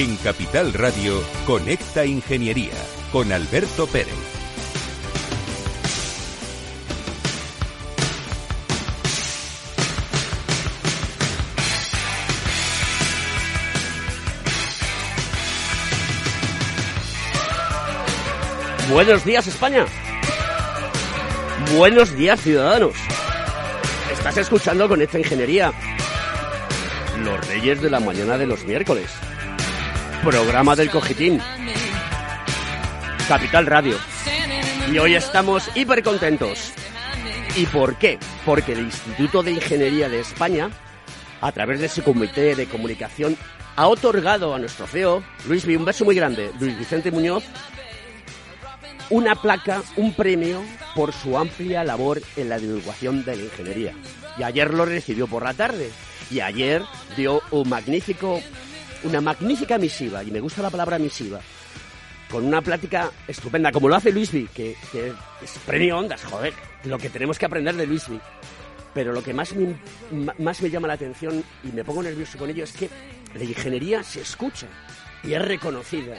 En Capital Radio, Conecta Ingeniería con Alberto Pérez. Buenos días España. Buenos días ciudadanos. Estás escuchando Conecta Ingeniería. Los reyes de la mañana de los miércoles. Programa del Cogitín. Capital Radio. Y hoy estamos hiper contentos. ¿Y por qué? Porque el Instituto de Ingeniería de España, a través de su comité de comunicación, ha otorgado a nuestro CEO, Luis un beso muy grande, Luis Vicente Muñoz, una placa, un premio por su amplia labor en la divulgación de la ingeniería. Y ayer lo recibió por la tarde. Y ayer dio un magnífico, una magnífica misiva, y me gusta la palabra misiva, con una plática estupenda, como lo hace Luisby, que, que es premio Ondas, joder, lo que tenemos que aprender de Luisby. Pero lo que más me, más me llama la atención y me pongo nervioso con ello es que la ingeniería se escucha y es reconocida.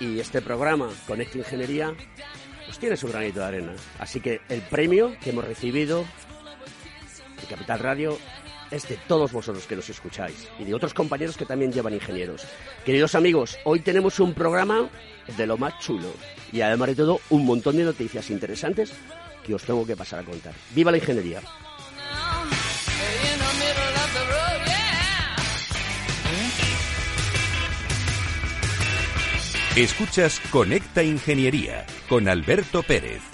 Y este programa, Conecta Ingeniería, pues tiene su granito de arena. Así que el premio que hemos recibido de Capital Radio es de todos vosotros que nos escucháis y de otros compañeros que también llevan ingenieros. Queridos amigos, hoy tenemos un programa de lo más chulo y además de todo un montón de noticias interesantes que os tengo que pasar a contar. ¡Viva la ingeniería! Escuchas Conecta Ingeniería con Alberto Pérez.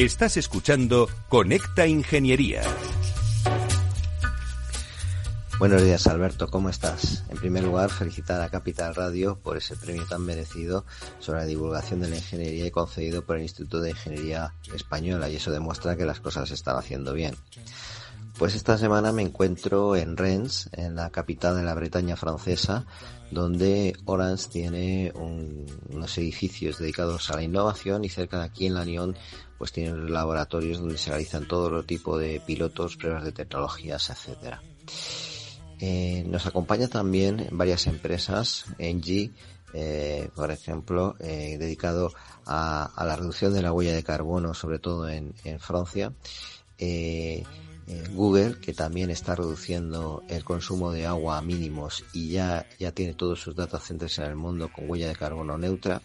Estás escuchando Conecta Ingeniería. Buenos días Alberto, ¿cómo estás? En primer lugar, felicitar a Capital Radio por ese premio tan merecido sobre la divulgación de la ingeniería y concedido por el Instituto de Ingeniería Española y eso demuestra que las cosas se están haciendo bien. Pues esta semana me encuentro en Rennes, en la capital de la Bretaña francesa, donde Orange tiene unos edificios dedicados a la innovación y cerca de aquí en La Unión pues tienen laboratorios donde se realizan todo tipo de pilotos, pruebas de tecnologías, etcétera. Eh, nos acompaña también varias empresas, Engie, eh, por ejemplo, eh, dedicado a, la reducción de la huella de carbono, sobre todo en, en Francia. Google, que también está reduciendo el consumo de agua a mínimos y ya, ya tiene todos sus data centers en el mundo con huella de carbono neutra.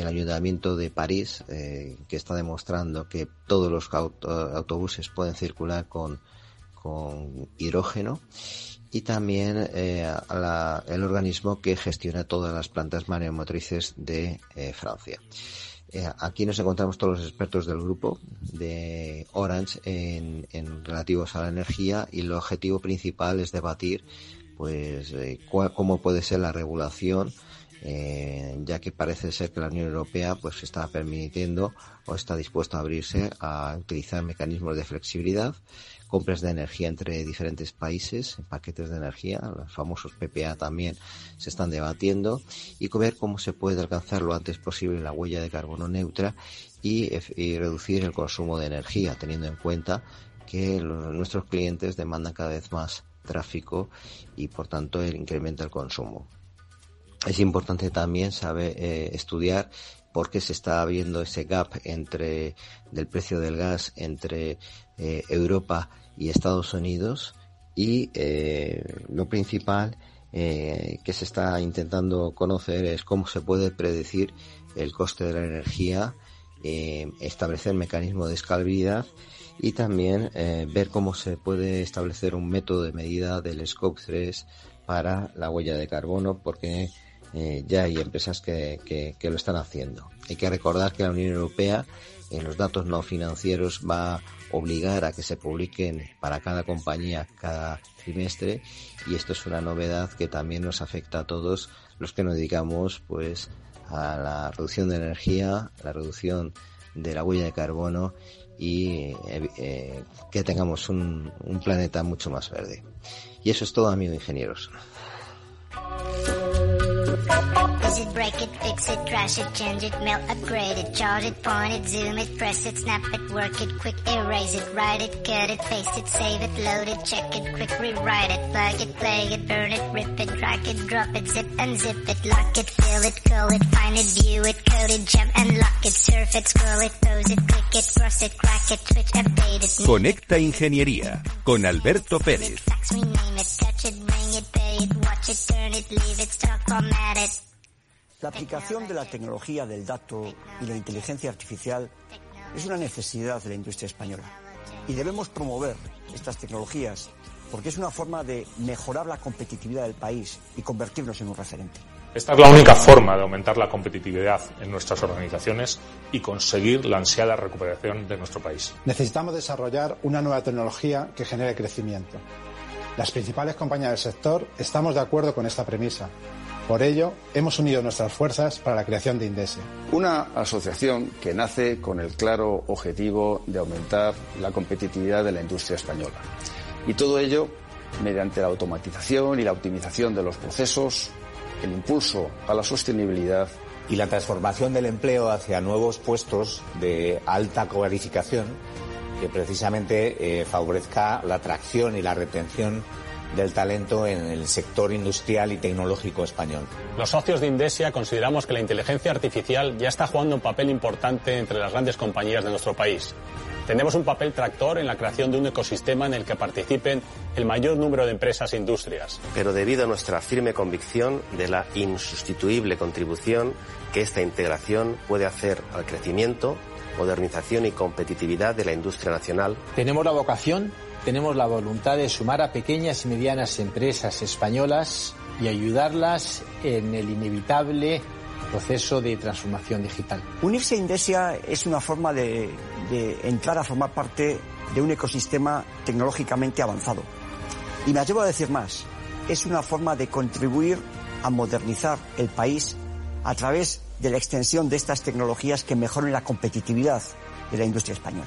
El Ayuntamiento de París, eh, que está demostrando que todos los autobuses pueden circular con, con hidrógeno. Y también eh, el organismo que gestiona todas las plantas mareomotrices de Francia. Eh, aquí nos encontramos todos los expertos del grupo de Orange en, relativos a la energía y el objetivo principal es debatir pues eh, cómo puede ser la regulación eh, ya que parece ser que la Unión Europea pues está permitiendo o está dispuesta a abrirse a utilizar mecanismos de flexibilidad compras de energía entre diferentes países, paquetes de energía, los famosos PPA también se están debatiendo, y ver cómo se puede alcanzar lo antes posible la huella de carbono neutra y, reducir el consumo de energía, teniendo en cuenta que nuestros clientes demandan cada vez más tráfico y por tanto el consumo. Es importante también saber eh, estudiar por qué se está viendo ese gap entre del precio del gas entre eh, Europa y Estados Unidos y eh, lo principal que se está intentando conocer es cómo se puede predecir el coste de la energía, establecer mecanismos de escalabilidad y también ver cómo se puede establecer un método de medida del Scope 3 para la huella de carbono porque eh, ya hay empresas que, que, lo están haciendo. Hay que recordar que la Unión Europea en los datos no financieros va a obligar a que se publiquen para cada compañía cada trimestre y esto es una novedad que también nos afecta a todos los que nos dedicamos pues a la reducción de energía, la reducción de la huella de carbono y eh, eh, que tengamos un, un planeta mucho más verde. Y eso es todo, amigos ingenieros. Is it, break it, fix it, trash it, change it, melt, upgrade it, charge it, point it, zoom it, press it, snap it, work it, quick erase it, write it, cut it, paste it, save it, load it, check it, quick rewrite it, plug it, play it, burn it, rip it, drag it, drop it, zip unzip it, lock it, fill it, call it, find it, view it, code it, jump and lock it, surf it, scroll it, pose it, click it, cross it, crack it, switch, update it. Conecta Ingeniería con Alberto Pérez. La aplicación de la tecnología del dato y la inteligencia artificial es una necesidad de la industria española y debemos promover estas tecnologías porque es una forma de mejorar la competitividad del país y convertirnos en un referente. Esta es la única forma de aumentar la competitividad en nuestras organizaciones y conseguir la ansiada recuperación de nuestro país. Necesitamos desarrollar una nueva tecnología que genere crecimiento. Las principales compañías del sector estamos de acuerdo con esta premisa. Por ello, hemos unido nuestras fuerzas para la creación de Indesia. Una asociación que nace con el claro objetivo de aumentar la competitividad de la industria española. Y todo ello mediante la automatización y la optimización de los procesos, el impulso a la sostenibilidad y la transformación del empleo hacia nuevos puestos de alta cualificación que precisamente eh, favorezca la atracción y la retención del talento en el sector industrial y tecnológico español. Los socios de Indesia consideramos que la inteligencia artificial ya está jugando un papel importante entre las grandes compañías de nuestro país. Tenemos un papel tractor en la creación de un ecosistema en el que participen el mayor número de empresas e industrias. Pero debido a nuestra firme convicción de la insustituible contribución que esta integración puede hacer al crecimiento, modernización y competitividad de la industria nacional. Tenemos la vocación, tenemos la voluntad de sumar a pequeñas y medianas empresas españolas y ayudarlas en el inevitable proceso de transformación digital. Unirse a Indesia es una forma de, de entrar a formar parte de un ecosistema tecnológicamente avanzado. Y me atrevo a decir más, es una forma de contribuir a modernizar el país a través de la extensión de estas tecnologías que mejoren la competitividad de la industria española.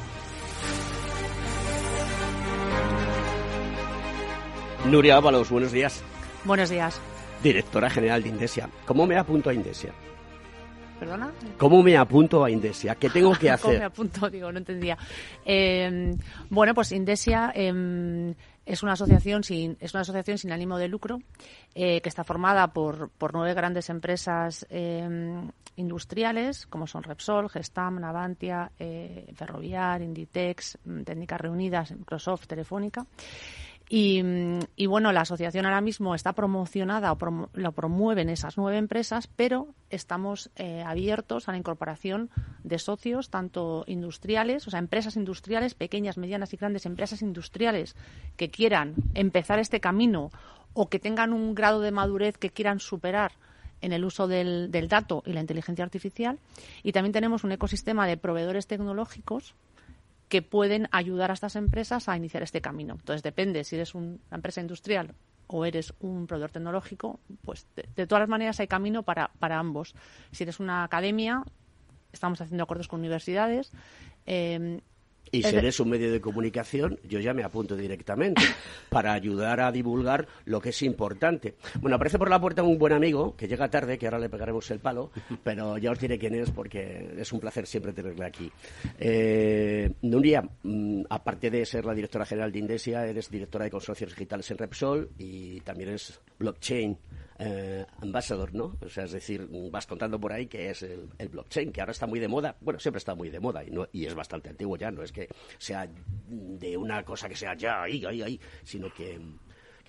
Nuria Ábalos, buenos días. Buenos días. Directora General de Indesia. ¿Cómo me apunto a Indesia? ¿Perdona? ¿Cómo me apunto a Indesia? ¿Qué tengo que hacer? ¿Cómo me apunto? Digo, no entendía. Eh, bueno, pues Indesia eh, es una asociación sin, es una asociación sin ánimo de lucro eh, que está formada por, por nueve grandes empresas eh, industriales, como son Repsol, Gestam, Navantia, eh, Ferroviar, Inditex, mm, Técnicas Reunidas, Microsoft, Telefónica. Y, y, bueno, la asociación ahora mismo está promocionada o lo promueven esas nueve empresas, pero estamos eh, abiertos a la incorporación de socios, tanto industriales, o sea, empresas industriales, pequeñas, medianas y grandes empresas industriales que quieran empezar este camino o que tengan un grado de madurez que quieran superar en el uso del, del dato y la inteligencia artificial. Y también tenemos un ecosistema de proveedores tecnológicos que pueden ayudar a estas empresas a iniciar este camino. Entonces, depende si eres una empresa industrial o eres un proveedor tecnológico, pues de, todas las maneras hay camino para, para, ambos. Si eres una academia, estamos haciendo acuerdos con universidades. Eh, Y si eres un medio de comunicación, yo ya me apunto directamente para ayudar a divulgar lo que es importante. Bueno, aparece por la puerta un buen amigo que llega tarde, que ahora le pegaremos el palo, pero ya os diré quién es porque es un placer siempre tenerle aquí. Eh, Nuria, mm, aparte de ser la directora general de Indesia, eres directora de consorcios digitales en Repsol y también es blockchain eh, ambassador, ¿no? O sea, es decir, vas contando por ahí que es el, blockchain, que ahora está muy de moda. Bueno, siempre está muy de moda y, no, y es bastante antiguo ya, no es que sea de una cosa que sea ya ahí, ahí, ahí, sino que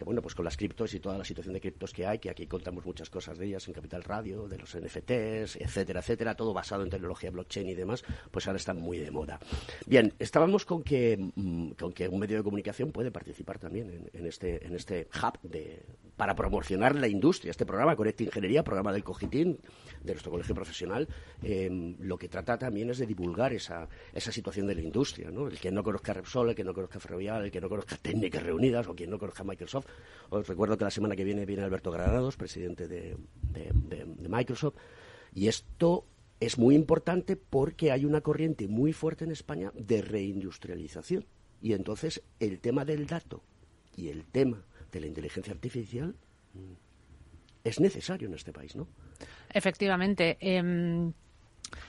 que bueno, pues con las criptos y toda la situación de criptos que hay, que aquí contamos muchas cosas de ellas en Capital Radio, de los NFTs, etcétera, etcétera, todo basado en tecnología blockchain y demás, pues ahora están muy de moda. Bien, estábamos con que, mm, con que un medio de comunicación puede participar también en, este, en este hub de, para promocionar la industria. Este programa, Conecta Ingeniería, programa del Cogitín, de nuestro colegio profesional, em, lo que trata también es de divulgar esa, esa situación de la industria. ¿no? El que no conozca Repsol, el que no conozca Ferrovial, el que no conozca Técnicas Reunidas o quien no conozca Microsoft, os recuerdo que la semana que viene viene Alberto Granados, presidente de, Microsoft, y esto es muy importante porque hay una corriente muy fuerte en España de reindustrialización. Y entonces el tema del dato y el tema de la inteligencia artificial mm, es necesario en este país, ¿no? Efectivamente. Em,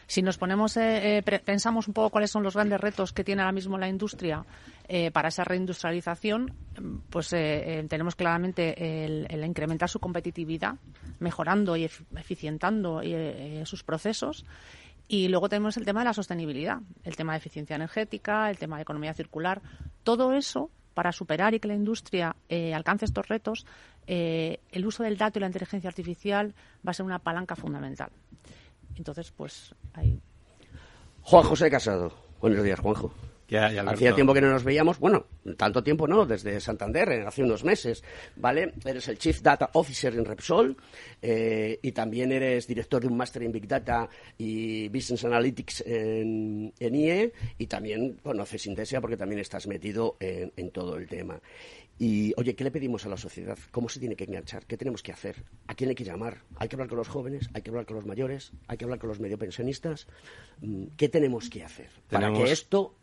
si nos ponemos, eh, eh, pensamos un poco cuáles son los grandes retos que tiene ahora mismo la industria eh, para esa reindustrialización, pues tenemos claramente el, incrementar su competitividad, mejorando y eficientando sus procesos. Y luego tenemos el tema de la sostenibilidad, el tema de eficiencia energética, el tema de economía circular. Todo eso, para superar y que la industria alcance estos retos, el uso del dato y la inteligencia artificial va a ser una palanca fundamental. Entonces, pues ahí. Juan José Casado. Buenos días, Juanjo. Hacía tiempo que no nos veíamos, bueno, tanto tiempo no, desde Santander, eh, hace unos meses, ¿vale? Eres el Chief Data Officer en Repsol eh, y también eres director de un máster en Big Data y Business Analytics en, IE y también conoces Intesia porque también estás metido en todo el tema. Y, oye, ¿qué le pedimos a la sociedad? ¿Cómo se tiene que enganchar? ¿Qué tenemos que hacer? ¿A quién hay que llamar? ¿Hay que hablar con los jóvenes? ¿Hay que hablar con los mayores? ¿Hay que hablar con los medio pensionistas? Mm, ¿Qué tenemos que hacer para que esto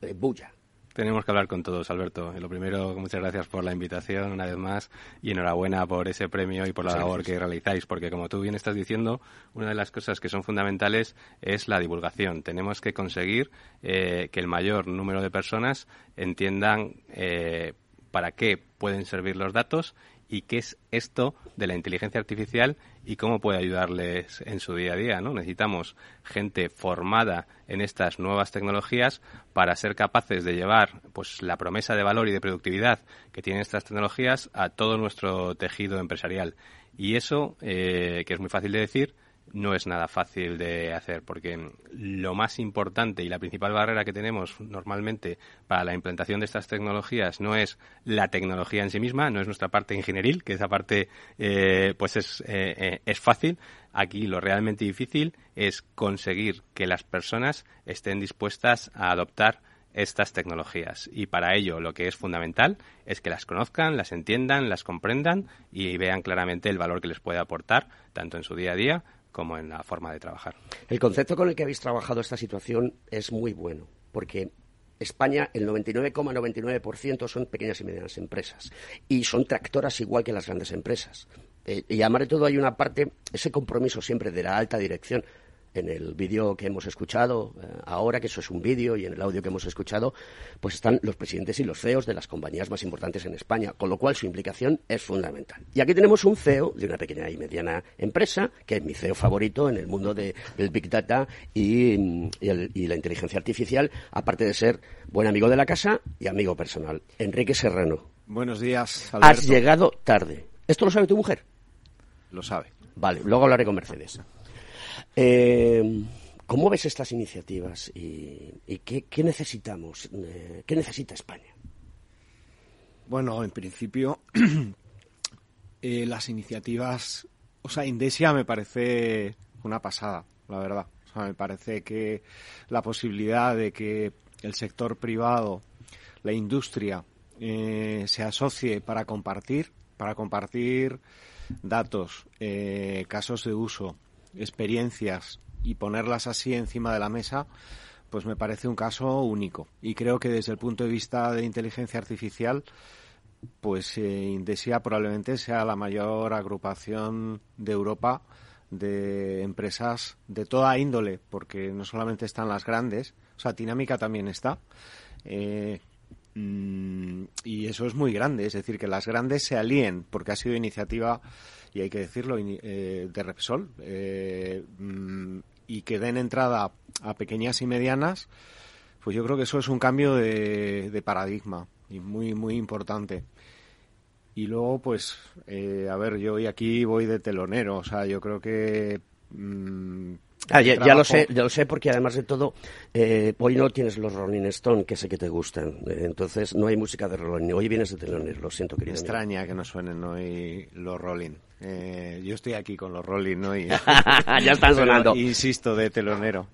eh, bulla? Tenemos que hablar con todos, Alberto. lo primero, muchas gracias por la invitación una vez más y enhorabuena por ese premio y por la labor que realizáis, porque como tú bien estás diciendo, una de las cosas que son fundamentales es la divulgación. Tenemos que conseguir eh, que el mayor número de personas entiendan eh, para qué pueden servir los datos y qué es esto de la inteligencia artificial y cómo puede ayudarles en su día a día. ¿no? Necesitamos gente formada en estas nuevas tecnologías para ser capaces de llevar pues, la promesa de valor y de productividad que tienen estas tecnologías a todo nuestro tejido empresarial. Y eso, eh, que es muy fácil de decir, no es nada fácil de hacer porque lo más importante y la principal barrera que tenemos normalmente para la implantación de estas tecnologías no es la tecnología en sí misma, no es nuestra parte ingenieril, que esa parte eh, pues es, eh, eh, es fácil. Aquí lo realmente difícil es conseguir que las personas estén dispuestas a adoptar estas tecnologías. Y para ello lo que es fundamental es que las conozcan, las entiendan, las comprendan y vean claramente el valor que les puede aportar, tanto en su día a día como en la forma de trabajar. El concepto con el que habéis trabajado esta situación es muy bueno, porque España, el 99,99% son pequeñas y medianas empresas y son tractoras igual que las grandes empresas. Eh, y además de todo hay una parte, ese compromiso siempre de la alta dirección en el vídeo que hemos escuchado eh, ahora, que eso es un vídeo, y en el audio que hemos escuchado, pues están los presidentes y los CEOs de las compañías más importantes en España, con lo cual su implicación es fundamental. Y aquí tenemos un CEO de una pequeña y mediana empresa, que es mi CEO favorito en el mundo del Big Data y, la inteligencia artificial, aparte de ser buen amigo de la casa y amigo personal. Enrique Serrano. Buenos días, Alberto. Has llegado tarde. ¿Esto lo sabe tu mujer? Lo sabe. Vale, luego hablaré con Mercedes. Eh, ¿Cómo ves estas iniciativas y, qué, necesitamos? Eh, ¿Qué necesita España? Bueno, en principio, eh, las iniciativas, o sea, Indesia me parece una pasada, la verdad. O sea, me parece que la posibilidad de que el sector privado, la industria, se asocie para compartir, para compartir datos, casos de uso, experiencias y ponerlas así encima de la mesa, pues me parece un caso único. Y creo que desde el punto de vista de inteligencia artificial, pues eh, Indesia probablemente sea la mayor agrupación de Europa de empresas de toda índole, porque no solamente están las grandes, o sea, Dinámica también está. Eh, mm, y eso es muy grande, es decir, que las grandes se alíen, porque ha sido iniciativa, y hay que decirlo, eh, de Repsol, mm, y que den entrada a pequeñas y medianas, pues yo creo que eso es un cambio de, paradigma y muy, muy importante. Y luego, pues, eh, a ver, yo hoy aquí voy de telonero, o sea, yo creo que... Mm, ah, ya, lo sé, ya lo sé porque además de todo, eh, hoy no tienes los Rolling Stone, que sé que te gustan, eh, entonces no hay música de Rolling, hoy vienes de telonero, lo siento querido. Me extraña que no suenen hoy los Rolling. Eh, yo estoy aquí con los Rolling, ¿no? ya están sonando. insisto, de telonero.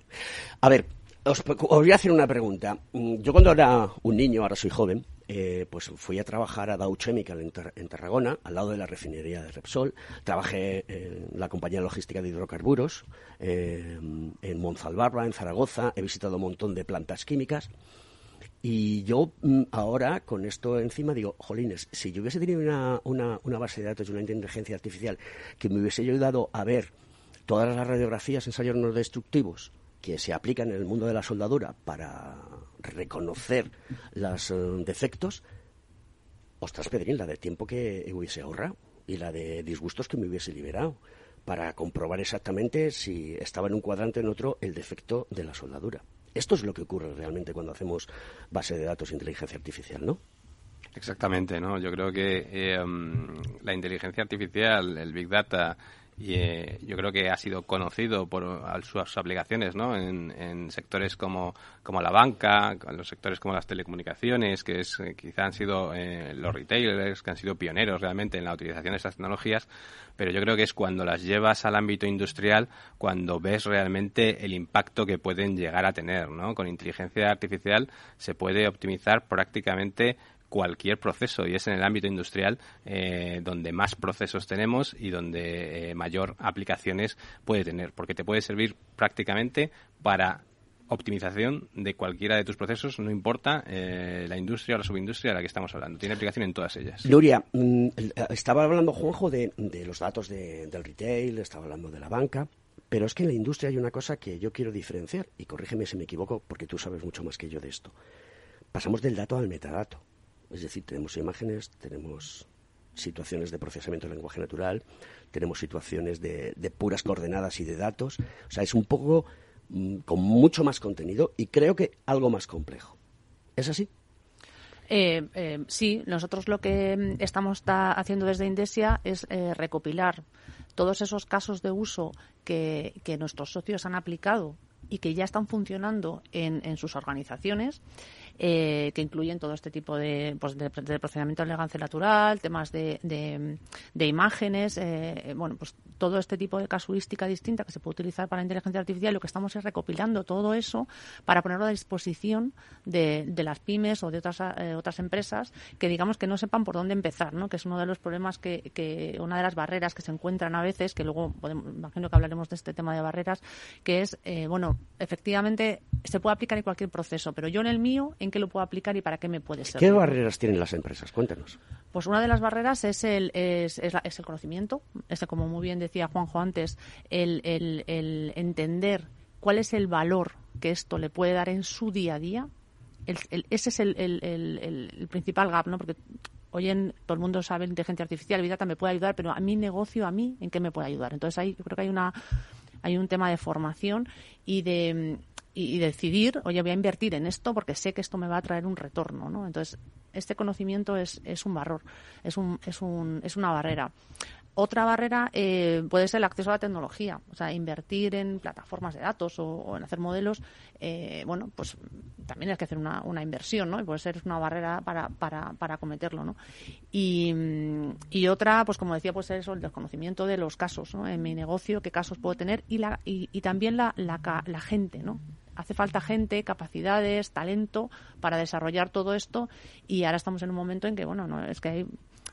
A ver, os, voy a hacer una pregunta. Mm, yo cuando era un niño, ahora soy joven, eh, pues fui a trabajar a Dow Chemical en, Tarragona, al lado de la refinería de Repsol. Trabajé en la compañía logística de hidrocarburos, eh, en Monzalbarra, en Zaragoza. He visitado un montón de plantas químicas. Y yo mm, ahora, con esto encima, digo, jolines, si yo hubiese tenido una, una, una base de datos y una inteligencia artificial que me hubiese ayudado a ver todas las radiografías, ensayos no destructivos que se aplican en el mundo de la soldadura para reconocer los eh, defectos, ostras, Pedrín, la de tiempo que hubiese ahorrado y la de disgustos que me hubiese liberado para comprobar exactamente si estaba en un cuadrante o en otro el defecto de la soldadura. Esto es lo que ocurre realmente cuando hacemos base de datos e inteligencia artificial, ¿no? Exactamente, ¿no? Yo creo que eh, la inteligencia artificial, el Big Data y eh, yo creo que ha sido conocido por sus aplicaciones ¿no? en, sectores como, como, la banca, en los sectores como las telecomunicaciones, que es, eh, quizá han sido eh, los retailers que han sido pioneros realmente en la utilización de estas tecnologías, pero yo creo que es cuando las llevas al ámbito industrial cuando ves realmente el impacto que pueden llegar a tener. ¿no? Con inteligencia artificial se puede optimizar prácticamente cualquier proceso y es en el ámbito industrial eh, donde más procesos tenemos y donde eh, mayor aplicaciones puede tener, porque te puede servir prácticamente para optimización de cualquiera de tus procesos, no importa eh, la industria o la subindustria de la que estamos hablando. Tiene aplicación en todas ellas. Mm, estaba hablando Juanjo de, los datos del retail, estaba hablando de la banca, pero es que en la industria hay una cosa que yo quiero diferenciar, y corrígeme si me equivoco, porque tú sabes mucho más que yo de esto. Pasamos del dato al metadato. Es decir, tenemos imágenes, tenemos situaciones de procesamiento de lenguaje natural, tenemos situaciones de, puras coordenadas y de datos. O sea, es un poco mm, con mucho más contenido y creo que algo más complejo. ¿Es así? Eh, eh, sí, nosotros lo que mm, estamos haciendo desde Indesia es eh, recopilar todos esos casos de uso que, que, nuestros socios han aplicado y que ya están funcionando en, en sus organizaciones eh, que incluyen todo este tipo de, pues, de, procedimiento de elegancia natural, temas de, de, imágenes, eh, bueno, pues todo este tipo de casuística distinta que se puede utilizar para la inteligencia artificial. Lo que estamos es recopilando todo eso para ponerlo a disposición de, de las pymes o de otras, eh, otras empresas que digamos que no sepan por dónde empezar, ¿no? que es uno de los problemas que, que una de las barreras que se encuentran a veces, que luego podemos, imagino que hablaremos de este tema de barreras, que es, bueno, efectivamente se puede aplicar en cualquier proceso, pero yo en el mío, ¿en qué lo puedo aplicar y para qué me puede servir? ¿Qué barreras tienen las empresas? Cuéntanos. Pues una de las barreras es el, es, es, el conocimiento, ese, como muy bien decía Juanjo antes, el, el, entender cuál es el valor que esto le puede dar en su día a día. ese es el, principal gap, ¿no? Porque hoy en todo el mundo sabe inteligencia artificial, vida también me puede ayudar, pero a mi negocio, a mí, ¿en qué me puede ayudar? Entonces ahí yo creo que hay una hay un tema de formación y de y, decidir, oye, voy a invertir en esto porque sé que esto me va a traer un retorno, ¿no? Entonces, este conocimiento es, es un valor, es, un, es, un, es una barrera. Otra barrera eh, puede ser el acceso a la tecnología, o sea, invertir en plataformas de datos o, en hacer modelos, eh, bueno, pues también hay que hacer una, inversión, ¿no? Y puede ser una barrera para, para, para acometerlo, ¿no? Y, y, otra, pues como decía, pues eso, el desconocimiento de los casos, ¿no? En mi negocio, qué casos puedo tener y, la, y, y también la, la, la gente, ¿no? hace falta gente, capacidades, talento para desarrollar todo esto y ahora estamos en un momento en que, bueno, no, es que hay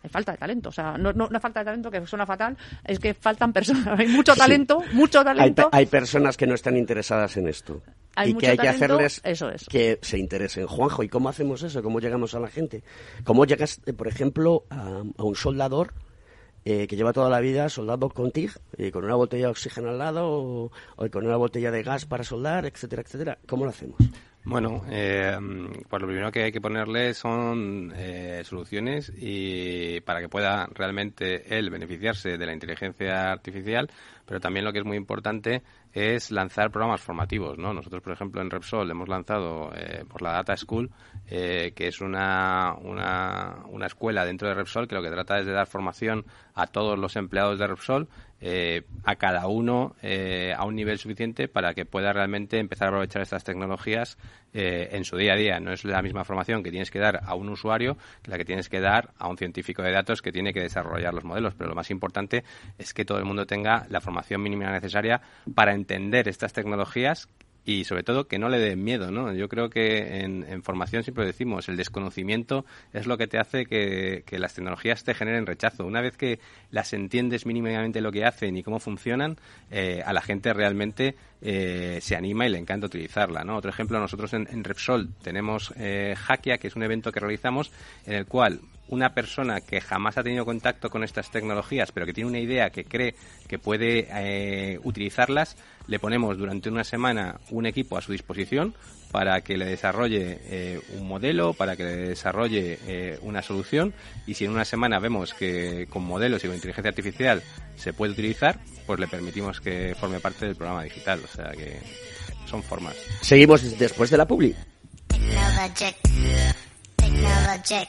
hay falta de talento. O sea, no, no, no falta de talento, que suena fatal, es que faltan personas. Hay mucho talento, mucho talento. Hay, hay, personas que no están interesadas en esto. Hay y mucho que hay que hacerles eso que se interesen. Juanjo, ¿y cómo hacemos eso? ¿Cómo llegamos a la gente? ¿Cómo llegas, eh, por ejemplo, a, a un soldador eh, que lleva toda la vida soldando con TIG, eh, con una botella de oxígeno al lado o, o con una botella de gas para soldar, etcétera, etcétera? ¿Cómo lo hacemos? Bueno, eh, pues lo primero que hay que ponerle son eh, soluciones y para que pueda realmente él beneficiarse de la inteligencia artificial, pero también lo que es muy importante es lanzar programas formativos, ¿no? Nosotros, por ejemplo, en Repsol hemos lanzado eh, por la Data School, eh, que es una, una, una escuela dentro de Repsol que lo que trata es de dar formación a todos los empleados de Repsol eh, a cada uno eh, a un nivel suficiente para que pueda realmente empezar a aprovechar estas tecnologías eh, en su día a día. No es la misma formación que tienes que dar a un usuario que la que tienes que dar a un científico de datos que tiene que desarrollar los modelos. Pero lo más importante es que todo el mundo tenga la formación mínima necesaria para entender estas tecnologías y sobre todo que no le den miedo, ¿no? Yo creo que en, formación siempre decimos, el desconocimiento es lo que te hace que, que, las tecnologías te generen rechazo. Una vez que las entiendes mínimamente lo que hacen y cómo funcionan, eh, a la gente realmente eh, se anima y le encanta utilizarla, ¿no? Otro ejemplo, nosotros en, en Repsol tenemos eh, Hackia, que es un evento que realizamos en el cual una persona que jamás ha tenido contacto con estas tecnologías, pero que tiene una idea que cree que puede eh, utilizarlas, le ponemos durante una semana un equipo a su disposición para que le desarrolle eh, un modelo, para que le desarrolle eh, una solución y si en una semana vemos que con modelos y con inteligencia artificial se puede utilizar, pues le permitimos que forme parte del programa digital. O sea que son formas. Seguimos después de la publi. Technologic. Technologic.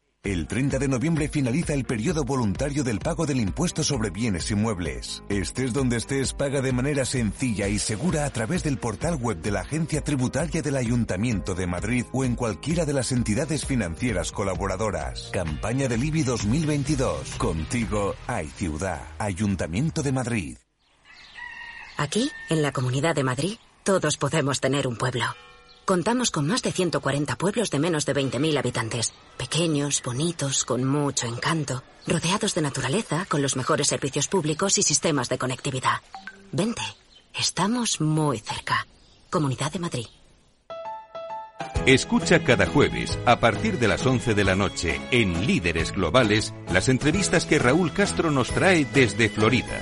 El 30 de noviembre finaliza el periodo voluntario del pago del impuesto sobre bienes inmuebles. Estés donde estés, paga de manera sencilla y segura a través del portal web de la Agencia Tributaria del Ayuntamiento de Madrid o en cualquiera de las entidades financieras colaboradoras. Campaña del IBI 2022. Contigo hay ciudad. Ayuntamiento de Madrid. Aquí, en la Comunidad de Madrid, todos podemos tener un pueblo. Contamos con más de 140 pueblos de menos de 20.000 habitantes. Pequeños, bonitos, con mucho encanto. Rodeados de naturaleza, con los mejores servicios públicos y sistemas de conectividad. Vente. Estamos muy cerca. Comunidad de Madrid. Escucha cada jueves, a partir de las 11 de la noche, en Líderes Globales, las entrevistas que Raúl Castro nos trae desde Florida.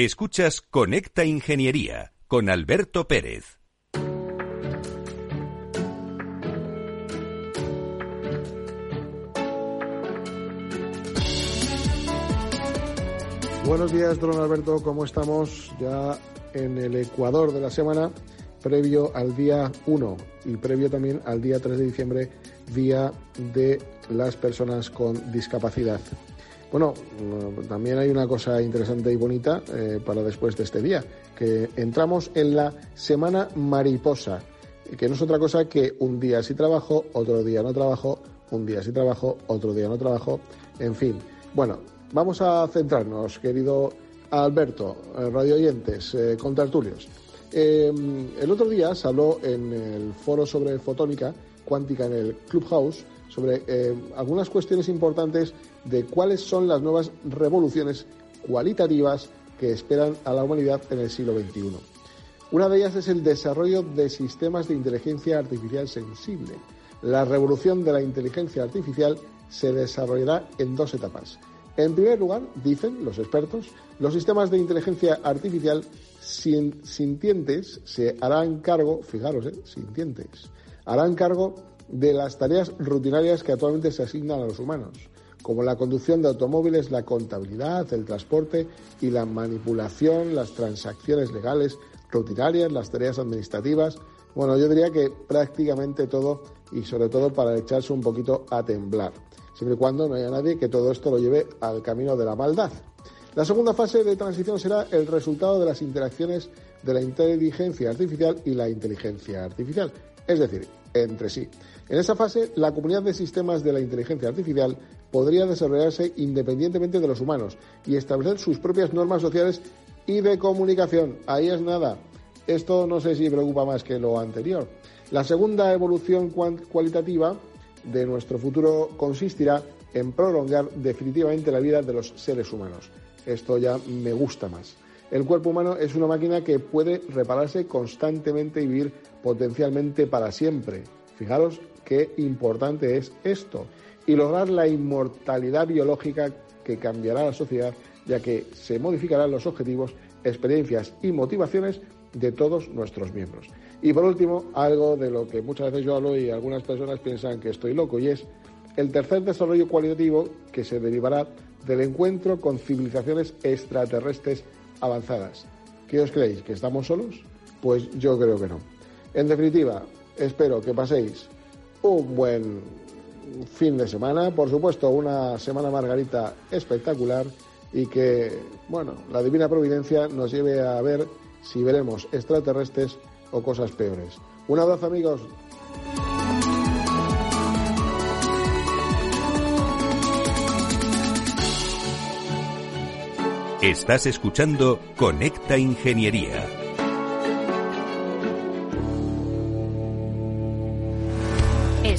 Escuchas Conecta Ingeniería con Alberto Pérez. Buenos días, don Alberto. ¿Cómo estamos? Ya en el Ecuador de la semana previo al día 1 y previo también al día 3 de diciembre, día de las personas con discapacidad. Bueno, también hay una cosa interesante y bonita eh, para después de este día, que entramos en la Semana Mariposa, que no es otra cosa que un día sí trabajo, otro día no trabajo, un día sí trabajo, otro día no trabajo, en fin. Bueno, vamos a centrarnos, querido Alberto, eh, radio oyentes, eh, con tertulios. el otro día se habló en el foro sobre fotónica cuántica en el Clubhouse sobre algunas cuestiones importantes de cuáles son las nuevas revoluciones cualitativas que esperan a la humanidad en el siglo XXI. Una de ellas es el desarrollo de sistemas de inteligencia artificial sensible. La revolución de la inteligencia artificial se desarrollará en dos etapas. En primer lugar, dicen los expertos, los sistemas de inteligencia artificial sintientes se harán cargo, fijaros, eh, sintientes, harán cargo de las tareas rutinarias que actualmente se asignan a los humanos como la conducción de automóviles, la contabilidad, el transporte y la manipulación, las transacciones legales rutinarias, las tareas administrativas. Bueno, yo diría que prácticamente todo y sobre todo para echarse un poquito a temblar, siempre y cuando no haya nadie que todo esto lo lleve al camino de la maldad. La segunda fase de transición será el resultado de las interacciones de la inteligencia artificial y la inteligencia artificial, es decir, entre sí. En esa fase, la comunidad de sistemas de la inteligencia artificial podría desarrollarse independientemente de los humanos y establecer sus propias normas sociales y de comunicación. Ahí es nada. Esto no sé si preocupa más que lo anterior. La segunda evolución cualitativa de nuestro futuro consistirá en prolongar definitivamente la vida de los seres humanos. Esto ya me gusta más. El cuerpo humano es una máquina que puede repararse constantemente y vivir potencialmente para siempre. Fijaros qué importante es esto y lograr la inmortalidad biológica que cambiará la sociedad, ya que se modificarán los objetivos, experiencias y motivaciones de todos nuestros miembros. Y por último, algo de lo que muchas veces yo hablo y algunas personas piensan que estoy loco, y es el tercer desarrollo cualitativo que se derivará del encuentro con civilizaciones extraterrestres avanzadas. ¿Qué os creéis? ¿Que estamos solos? Pues yo creo que no. En definitiva, espero que paséis un buen fin de semana, por supuesto una semana margarita espectacular y que, bueno, la divina providencia nos lleve a ver si veremos extraterrestres o cosas peores. Un abrazo amigos. Estás escuchando Conecta Ingeniería.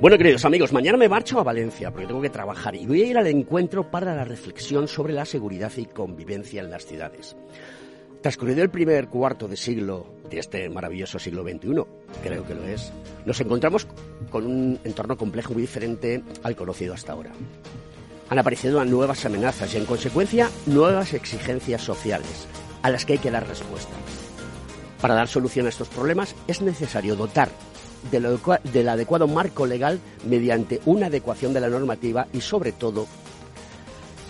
Bueno, queridos amigos, mañana me marcho a Valencia porque tengo que trabajar y voy a ir al encuentro para la reflexión sobre la seguridad y convivencia en las ciudades. Transcurrido el primer cuarto de siglo de este maravilloso siglo XXI, creo que lo es, nos encontramos con un entorno complejo muy diferente al conocido hasta ahora. Han aparecido nuevas amenazas y, en consecuencia, nuevas exigencias sociales a las que hay que dar respuesta. Para dar solución a estos problemas es necesario dotar del adecuado marco legal mediante una adecuación de la normativa y, sobre todo,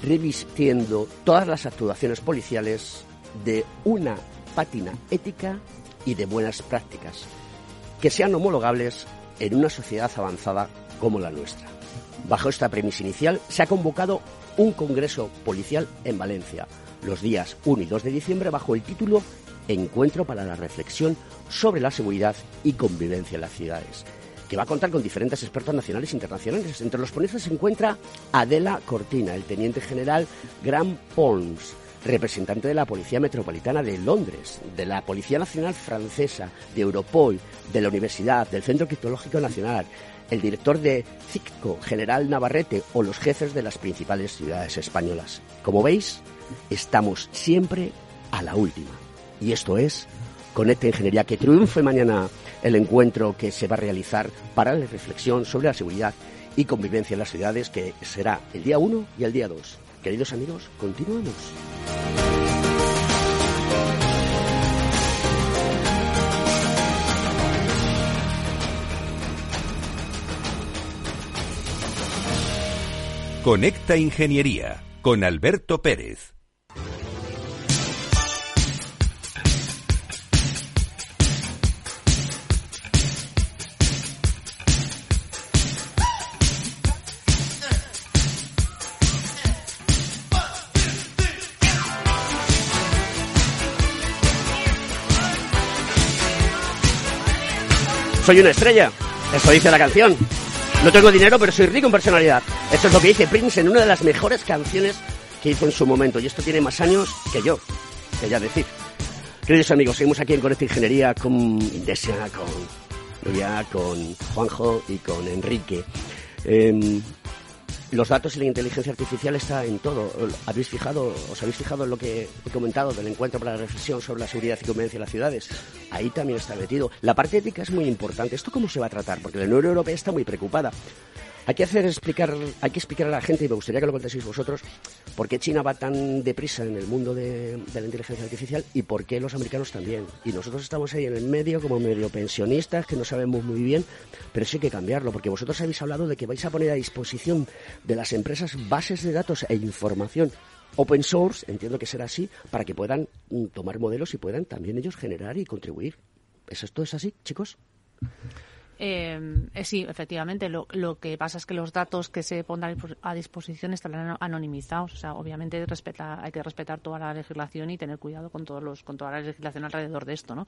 revistiendo todas las actuaciones policiales de una pátina ética y de buenas prácticas, que sean homologables en una sociedad avanzada como la nuestra. Bajo esta premisa inicial, se ha convocado un Congreso Policial en Valencia, los días 1 y 2 de diciembre, bajo el título Encuentro para la Reflexión sobre la Seguridad y Convivencia en las Ciudades, que va a contar con diferentes expertos nacionales e internacionales. Entre los ponentes se encuentra Adela Cortina, el teniente general Gran Pons, representante de la Policía Metropolitana de Londres, de la Policía Nacional Francesa, de Europol, de la Universidad, del Centro Criptológico Nacional, el director de CICCO, General Navarrete, o los jefes de las principales ciudades españolas. Como veis, estamos siempre a la última. Y esto es Conecta Ingeniería, que triunfe mañana el encuentro que se va a realizar para la reflexión sobre la seguridad y convivencia en las ciudades, que será el día 1 y el día 2. Queridos amigos, continuamos. Conecta Ingeniería con Alberto Pérez. Soy una estrella. Eso dice la canción. No tengo dinero, pero soy rico en personalidad. Eso es lo que dice Prince en una de las mejores canciones que hizo en su momento. Y esto tiene más años que yo, que ya decir. Queridos amigos, seguimos aquí en Conecta Ingeniería con Indesia, con Nuria, con Juanjo y con Enrique. Em, los datos y la inteligencia artificial está en todo. ¿Habéis fijado, os habéis fijado en lo que he comentado del encuentro para la reflexión sobre la seguridad y convivencia en las ciudades? Ahí también está metido. La parte ética es muy importante. ¿Esto cómo se va a tratar? Porque la Unión Europea está muy preocupada. Hay que hacer explicar, hay que explicar a la gente, y me gustaría que lo contaseis vosotros, por qué China va tan deprisa en el mundo de, la inteligencia artificial y por qué los americanos también. Y nosotros estamos ahí en el medio como medio pensionistas, que no sabemos muy bien, pero sí hay que cambiarlo, porque vosotros habéis hablado de que vais a poner a disposición de las empresas bases de datos e información open source, entiendo que será así, para que puedan mm, tomar modelos y puedan también ellos generar y contribuir. ¿Es esto es así, chicos? Eh, eh, sí, efectivamente. Lo, que pasa es que los datos que se pondrán a disposición estarán anonimizados. O sea, obviamente respeta, hay que respetar toda la legislación y tener cuidado con todos los, con toda la legislación alrededor de esto, ¿no?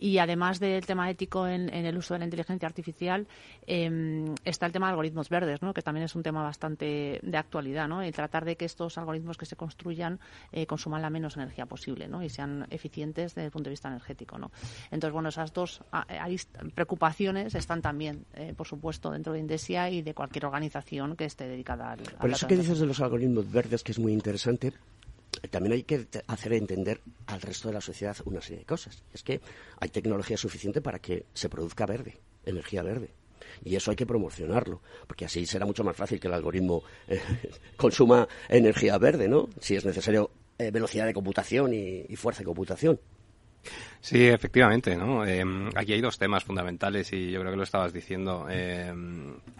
Y además del tema ético en, el uso de la inteligencia artificial, eh, está el tema de algoritmos verdes, ¿no? Que también es un tema bastante de actualidad, ¿no? Y tratar de que estos algoritmos que se construyan eh, consuman la menos energía posible, ¿no? Y sean eficientes desde el punto de vista energético, ¿no? Entonces, bueno, esas dos preocupaciones están también, eh, por supuesto, dentro de Indesia y de cualquier organización que esté dedicada al. Por eso que dices de los algoritmos verdes, que es muy interesante, también hay que hacer entender al resto de la sociedad una serie de cosas. Es que hay tecnología suficiente para que se produzca verde, energía verde. Y eso hay que promocionarlo, porque así será mucho más fácil que el algoritmo eh, consuma energía verde, ¿no? Si es necesario eh, velocidad de computación y, y fuerza de computación. Sí, efectivamente, ¿no? Eh, aquí hay dos temas fundamentales y yo creo que lo estabas diciendo. Eh,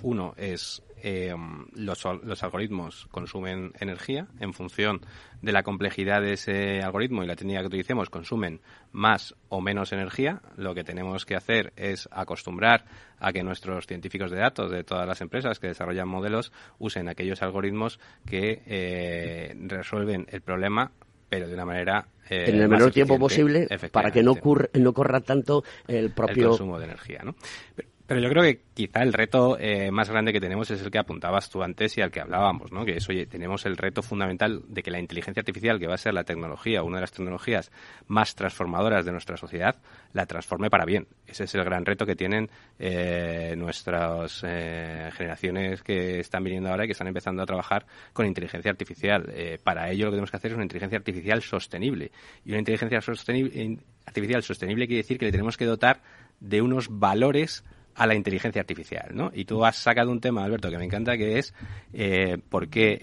uno es eh, los, los, algoritmos consumen energía en función de la complejidad de ese algoritmo y la técnica que utilicemos consumen más o menos energía. Lo que tenemos que hacer es acostumbrar a que nuestros científicos de datos de todas las empresas que desarrollan modelos usen aquellos algoritmos que resuelven el problema pero de una manera eh, en el menor tiempo posible para que no, ocurra, no corra tanto el propio el consumo de energía, ¿no? Pero, pero yo creo que quizá el reto eh, más grande que tenemos es el que apuntabas tú antes y al que hablábamos, ¿no? Que es, oye, tenemos el reto fundamental de que la inteligencia artificial, que va a ser la tecnología, una de las tecnologías más transformadoras de nuestra sociedad, la transforme para bien. Ese es el gran reto que tienen eh, nuestras eh, generaciones que están viniendo ahora y que están empezando a trabajar con inteligencia artificial. Eh, para ello lo que tenemos que hacer es una inteligencia artificial sostenible. Y una inteligencia artificial sostenible quiere decir que le tenemos que dotar de unos valores a la inteligencia artificial, ¿no? Y tú has sacado un tema, Alberto, que me encanta, que es eh, por qué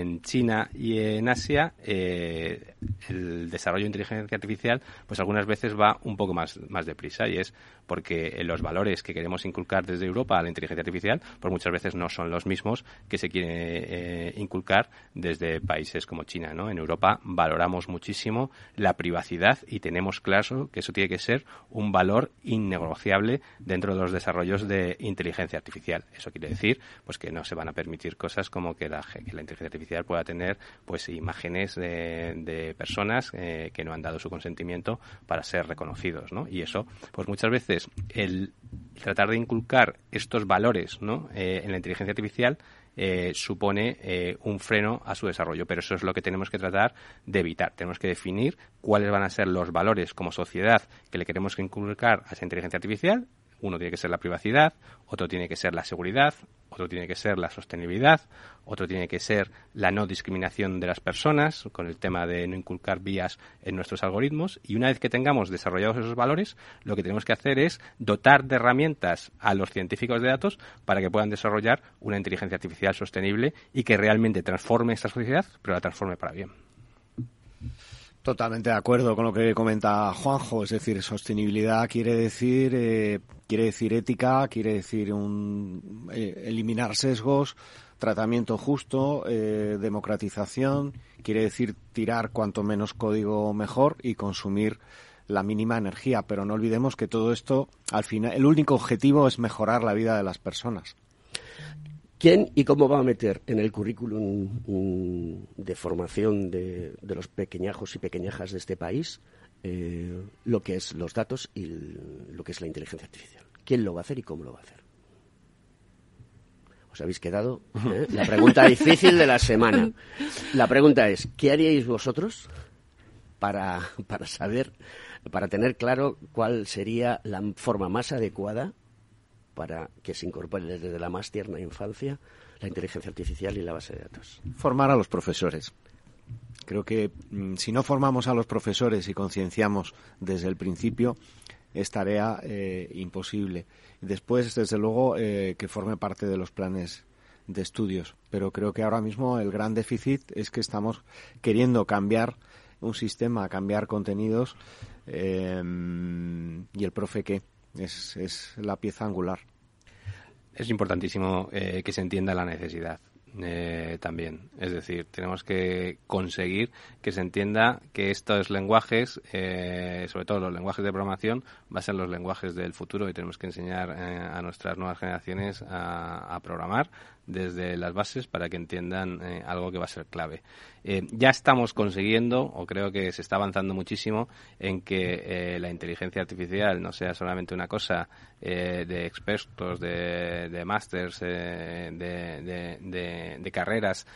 en China y en Asia eh, el desarrollo de inteligencia artificial, pues algunas veces va un poco más, más deprisa y es porque los valores que queremos inculcar desde Europa a la inteligencia artificial, pues muchas veces no son los mismos que se quiere eh, inculcar desde países como China, ¿no? En Europa valoramos muchísimo la privacidad y tenemos claro que eso tiene que ser un valor innegociable dentro de los desarrollos de inteligencia artificial. Eso quiere decir pues que no se van a permitir cosas como que la, que la inteligencia artificial pueda tener pues imágenes de, personas eh, que no han dado su consentimiento para ser reconocidos, ¿no? Y eso pues muchas veces el tratar de inculcar estos valores ¿no? Eh, en la inteligencia artificial eh, supone eh, un freno a su desarrollo. Pero eso es lo que tenemos que tratar de evitar. Tenemos que definir cuáles van a ser los valores como sociedad que le queremos inculcar a esa inteligencia artificial uno tiene que ser la privacidad, otro tiene que ser la seguridad, otro tiene que ser la sostenibilidad, otro tiene que ser la no discriminación de las personas, con el tema de no inculcar vías en nuestros algoritmos. Y una vez que tengamos desarrollados esos valores, lo que tenemos que hacer es dotar de herramientas a los científicos de datos para que puedan desarrollar una inteligencia artificial sostenible y que realmente transforme esta sociedad, pero la transforme para bien. Totalmente de acuerdo con lo que comenta Juanjo, es decir, sostenibilidad quiere decir eh, quiere decir ética, quiere decir un, eh, eliminar sesgos, tratamiento justo, eh, democratización, quiere decir tirar cuanto menos código mejor y consumir la mínima energía, pero no olvidemos que todo esto al final el único objetivo es mejorar la vida de las personas. ¿Quién y cómo va a meter en el currículum mm, de formación de, los pequeñajos y pequeñajas de este país eh, lo que es los datos y lo que es la inteligencia artificial? ¿Quién lo va a hacer y cómo lo va a hacer? Os habéis quedado ¿eh? la pregunta difícil de la semana. La pregunta es, ¿qué haríais vosotros para, para saber, para tener claro cuál sería la forma más adecuada para que se incorpore desde la más tierna infancia la inteligencia artificial y la base de datos. Formar a los profesores. Creo que mm, si no formamos a los profesores y concienciamos desde el principio, es tarea eh, imposible. Después, desde luego, eh, que forme parte de los planes de estudios. Pero creo que ahora mismo el gran déficit es que estamos queriendo cambiar un sistema, cambiar contenidos eh, y el profe qué es, es la pieza angular. Es importantísimo eh, que se entienda la necesidad. Eh, también. Es decir, tenemos que conseguir que se entienda que estos lenguajes, eh, sobre todo los lenguajes de programación, van a ser los lenguajes del futuro y tenemos que enseñar a nuestras nuevas generaciones a, programar desde las bases para que entiendan algo que va a ser clave. Eh, ya estamos consiguiendo, o creo que se está avanzando muchísimo, en que eh, la inteligencia artificial no sea solamente una cosa eh, de expertos, de, de de, de, de, carreras,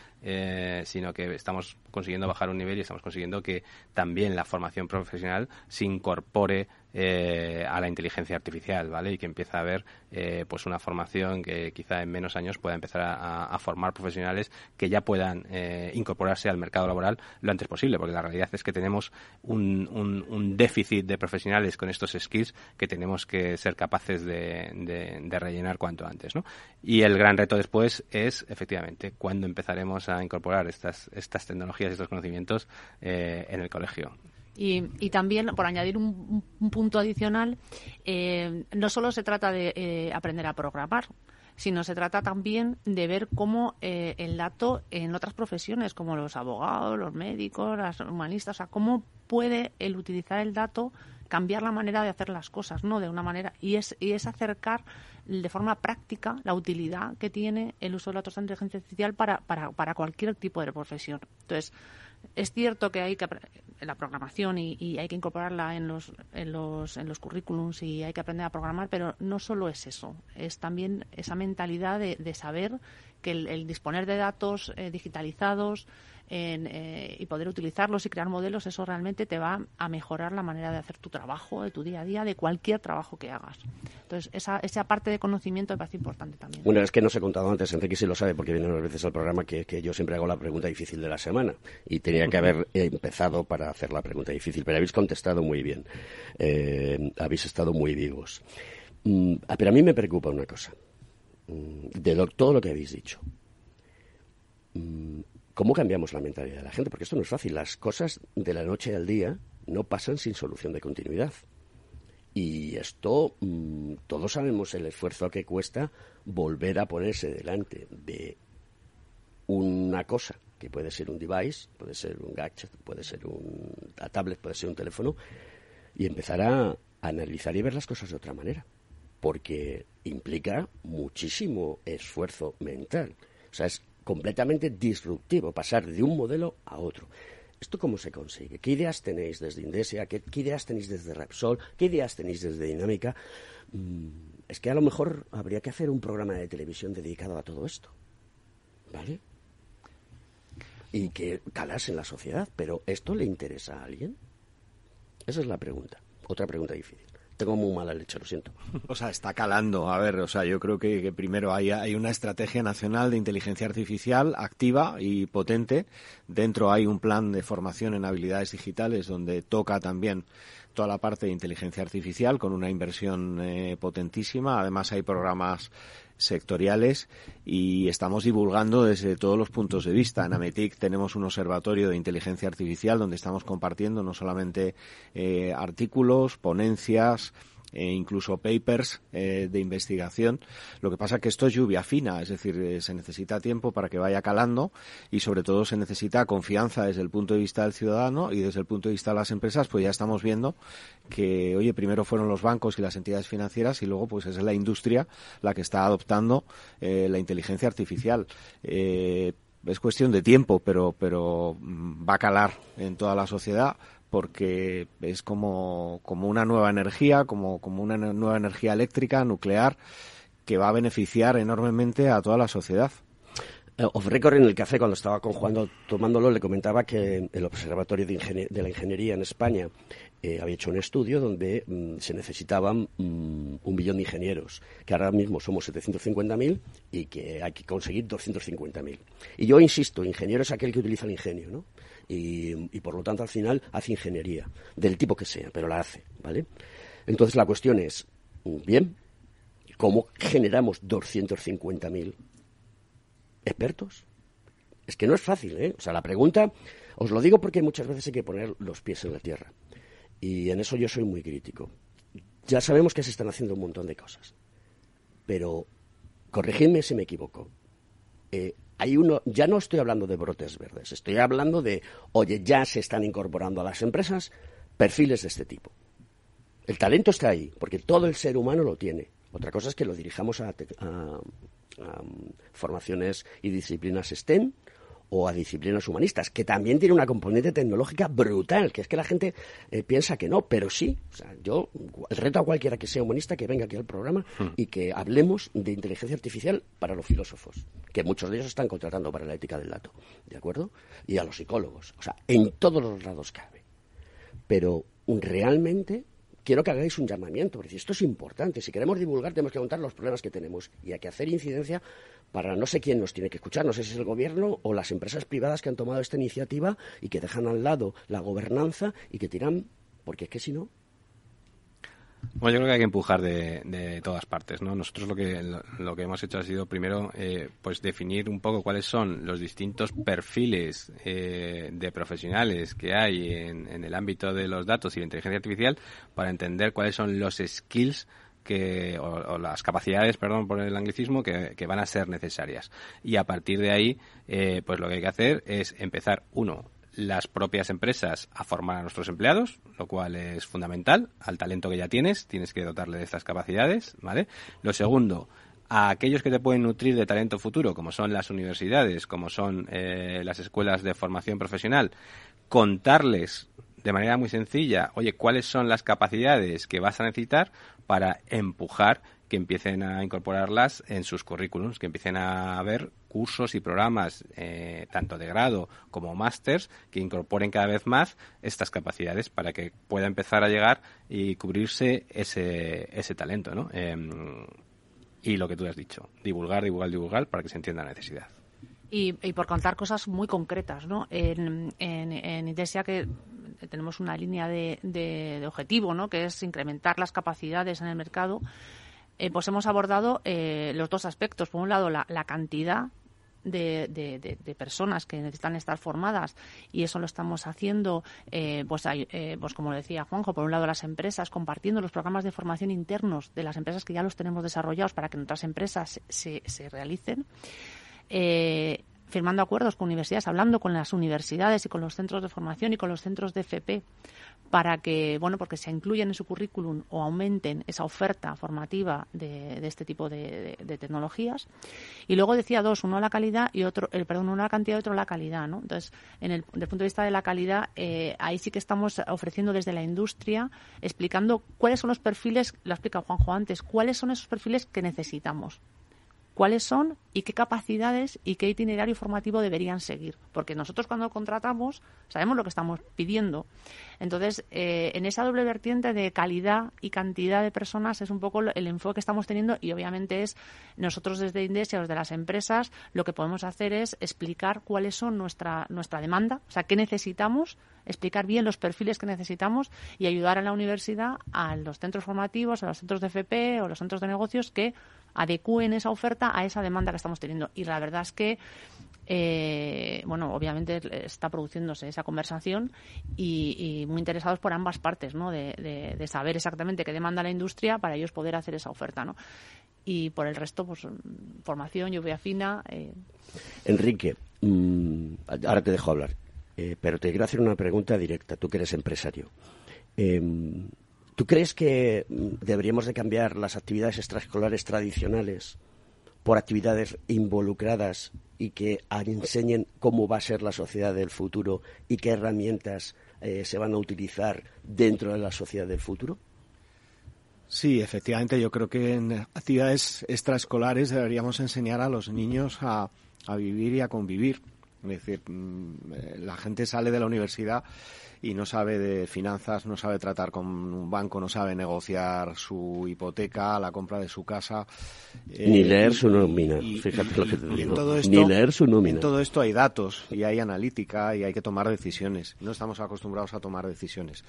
sino que estamos consiguiendo bajar un nivel y estamos consiguiendo que también la formación profesional se incorpore eh, a la inteligencia artificial, ¿vale? Y que empieza a haber eh, pues una formación que quizá en menos años pueda empezar a, formar profesionales que ya puedan eh, incorporarse al mercado laboral lo antes posible, porque la realidad es que tenemos un, un, déficit de profesionales con estos skills que tenemos que ser capaces de, de, rellenar cuanto antes, ¿no? Y el gran reto después es, efectivamente, cuándo empezaremos a incorporar estas, estas tecnologías, estos conocimientos en el colegio. Y, también, por añadir un, punto adicional, eh, no solo se trata de eh, aprender a programar, sino se trata también de ver cómo eh, el dato en otras profesiones, como los abogados, los médicos, los humanistas, o sea, cómo puede el utilizar el dato cambiar la manera de hacer las cosas, ¿no? De una manera y es y es acercar de forma práctica la utilidad que tiene el uso de datos de inteligencia artificial para, para, para cualquier tipo de profesión. Entonces, es cierto que hay que la programación y, hay que incorporarla en los, en los en los currículums y hay que aprender a programar, pero no solo es eso, es también esa mentalidad de, saber que el, disponer de datos eh, digitalizados eh, y poder utilizarlos y crear modelos, eso realmente te va a mejorar la manera de hacer tu trabajo, de tu día a día, de cualquier trabajo que hagas. Entonces, esa, esa parte de conocimiento me parece importante también. Bueno, es que no os he contado antes, Enrique sí lo sabe porque viene unas veces al programa, que, que yo siempre hago la pregunta difícil de la semana y tenía que haber empezado para hacer la pregunta difícil, pero habéis contestado muy bien, eh, habéis estado muy vivos. Mm, ah, pero a mí me preocupa una cosa, mm, de todo lo que habéis dicho. Mm, ¿Cómo cambiamos la mentalidad de la gente? Porque esto no es fácil. Las cosas de la noche al día no pasan sin solución de continuidad. Y esto, mm, todos sabemos el esfuerzo que cuesta volver a ponerse delante de una cosa, que puede ser un device, puede ser un gadget, puede ser una tablet, puede ser un teléfono, y empezar a analizar y ver las cosas de otra manera. Porque implica muchísimo esfuerzo mental. O sea, es completamente disruptivo, pasar de un modelo a otro. ¿Esto cómo se consigue? ¿Qué ideas tenéis desde Indesia? ¿Qué, ideas tenéis desde Repsol? ¿Qué ideas tenéis desde Dinámica mm, es que a lo mejor habría que hacer un programa de televisión dedicado a todo esto. ¿Vale? Y que calase en la sociedad. Pero ¿esto le interesa a alguien? Esa es la pregunta. Otra pregunta difícil. Tengo muy mala leche, lo siento. O sea, está calando. A ver, o sea, yo creo que, primero hay, hay, una estrategia nacional de inteligencia artificial activa y potente. Dentro hay un plan de formación en habilidades digitales donde toca también toda la parte de inteligencia artificial con una inversión eh, potentísima. Además hay programas sectoriales y estamos divulgando desde todos los puntos de vista. En Ametic tenemos un observatorio de inteligencia artificial donde estamos compartiendo no solamente eh, artículos, ponencias, e incluso papers eh, de investigación. Lo que pasa es que esto es lluvia fina, es decir, eh, se necesita tiempo para que vaya calando y sobre todo se necesita confianza desde el punto de vista del ciudadano y desde el punto de vista de las empresas, pues ya estamos viendo que, oye, primero fueron los bancos y las entidades financieras y luego pues es la industria la que está adoptando eh, la inteligencia artificial. es cuestión de tiempo, pero, pero mm, va a calar en toda la sociedad porque es como, como una nueva energía, como, como una nueva energía eléctrica, nuclear, que va a beneficiar enormemente a toda la sociedad. Eh, off record en el café, cuando estaba con Juan tomándolo, le comentaba que el Observatorio de, la Ingeniería en España eh, había hecho un estudio donde mm, se necesitaban mm, un millón de ingenieros, que ahora mismo somos 750.000 y que hay que conseguir 250.000. Y yo insisto, ingeniero es aquel que utiliza el ingenio, ¿no? Y, por lo tanto al final hace ingeniería, del tipo que sea, pero la hace, ¿vale? Entonces la cuestión es, bien, ¿cómo generamos 250.000 expertos? Es que no es fácil, ¿eh? O sea, la pregunta, os lo digo porque muchas veces hay que poner los pies en la tierra. Y en eso yo soy muy crítico. Ya sabemos que se están haciendo un montón de cosas. Pero, corregidme si me equivoco. Eh, hay uno, ya no estoy hablando de brotes verdes, estoy hablando de, oye, ya se están incorporando a las empresas perfiles de este tipo. El talento está ahí, porque todo el ser humano lo tiene. Otra cosa es que lo dirijamos a, a formaciones y disciplinas STEM o a disciplinas humanistas, que también tiene una componente tecnológica brutal, que es que la gente eh, piensa que no, pero sí. O sea, yo el reto a cualquiera que sea humanista que venga aquí al programa hmm. y que hablemos de inteligencia artificial para los filósofos, que muchos de ellos están contratando para la ética del dato, ¿de acuerdo? Y a los psicólogos, o sea, en todos los lados cabe. Pero realmente quiero que hagáis un llamamiento, porque esto es importante. Si queremos divulgar, tenemos que contar los problemas que tenemos y hay que hacer incidencia para no sé quién nos tiene que escuchar, no sé si es el gobierno o las empresas privadas que han tomado esta iniciativa y que dejan al lado la gobernanza y que tiran, porque es que si no, bueno, yo creo que hay que empujar de, todas partes, ¿no? Nosotros lo que lo, que hemos hecho ha sido primero, eh, pues definir un poco cuáles son los distintos perfiles eh, de profesionales que hay en, el ámbito de los datos y la inteligencia artificial para entender cuáles son los skills que, o, las capacidades, perdón por el anglicismo, que, van a ser necesarias. Y a partir de ahí, eh, pues lo que hay que hacer es empezar, uno, las propias empresas a formar a nuestros empleados, lo cual es fundamental, al talento que ya tienes, tienes que dotarle de estas capacidades, ¿vale? Lo segundo, a aquellos que te pueden nutrir de talento futuro, como son las universidades, como son eh, las escuelas de formación profesional, contarles de manera muy sencilla, oye, cuáles son las capacidades que vas a necesitar para empujar que empiecen a incorporarlas en sus currículums, que empiecen a ver cursos y programas, eh, tanto de grado como másters, que incorporen cada vez más estas capacidades para que pueda empezar a llegar y cubrirse ese, ese talento, ¿no? Em, y lo que tú has dicho, divulgar, divulgar, divulgar para que se entienda la necesidad. Y, por contar cosas muy concretas, ¿no? En, en, en que tenemos una línea de, de, de objetivo, ¿no? Que es incrementar las capacidades en el mercado eh, pues hemos abordado eh, los dos aspectos. Por un lado, la, cantidad de, personas que necesitan estar formadas y eso lo estamos haciendo, eh, pues, pues como decía Juanjo, por un lado las empresas compartiendo los programas de formación internos de las empresas que ya los tenemos desarrollados para que en otras empresas se realicen. firmando acuerdos con universidades, hablando con las universidades y con los centros de formación y con los centros de FP para que, bueno, porque se incluyan en su currículum o aumenten esa oferta formativa de, este tipo de, tecnologías. Y luego decía dos, uno la calidad y otro, el, perdón, uno la cantidad y otro la calidad, ¿no? Entonces, en el, desde el punto de vista de la calidad, eh, ahí sí que estamos ofreciendo desde la industria, explicando cuáles son los perfiles, lo ha explicado Juanjo antes, cuáles son esos perfiles que necesitamos cuáles son y qué capacidades y qué itinerario formativo deberían seguir. Porque nosotros cuando contratamos sabemos lo que estamos pidiendo. Entonces, eh, en esa doble vertiente de calidad y cantidad de personas es un poco el enfoque que estamos teniendo y obviamente es nosotros desde Indesia, desde las empresas, lo que podemos hacer es explicar cuáles son nuestra, nuestra demanda, o sea, qué necesitamos, explicar bien los perfiles que necesitamos y ayudar a la universidad, a los centros formativos, a los centros de FP o los centros de negocios que adecúen esa oferta a esa demanda que estamos teniendo. Y la verdad es que eh, bueno, obviamente está produciéndose esa conversación y, muy interesados por ambas partes, ¿no? De, saber exactamente qué demanda la industria para ellos poder hacer esa oferta, ¿no? Y por el resto, pues formación, lluvia fina. Eh. Enrique, mm, ahora te dejo hablar, eh, pero te quiero hacer una pregunta directa, tú que eres empresario. Em, ¿Tú crees que mm, deberíamos de cambiar las actividades extraescolares tradicionales por actividades involucradas y que enseñen cómo va a ser la sociedad del futuro y qué herramientas eh, se van a utilizar dentro de la sociedad del futuro? Sí, efectivamente, yo creo que en actividades extraescolares deberíamos enseñar a los niños a, a vivir y a convivir. Es decir, mm, eh, la gente sale de la universidad y no sabe de finanzas, no sabe tratar con un banco, no sabe negociar su hipoteca, la compra de su casa. Eh, Ni leer su nómina, fíjate lo que te digo. Ni leer su nómina. En todo esto hay datos y hay analítica y hay que tomar decisiones. No estamos acostumbrados a tomar decisiones.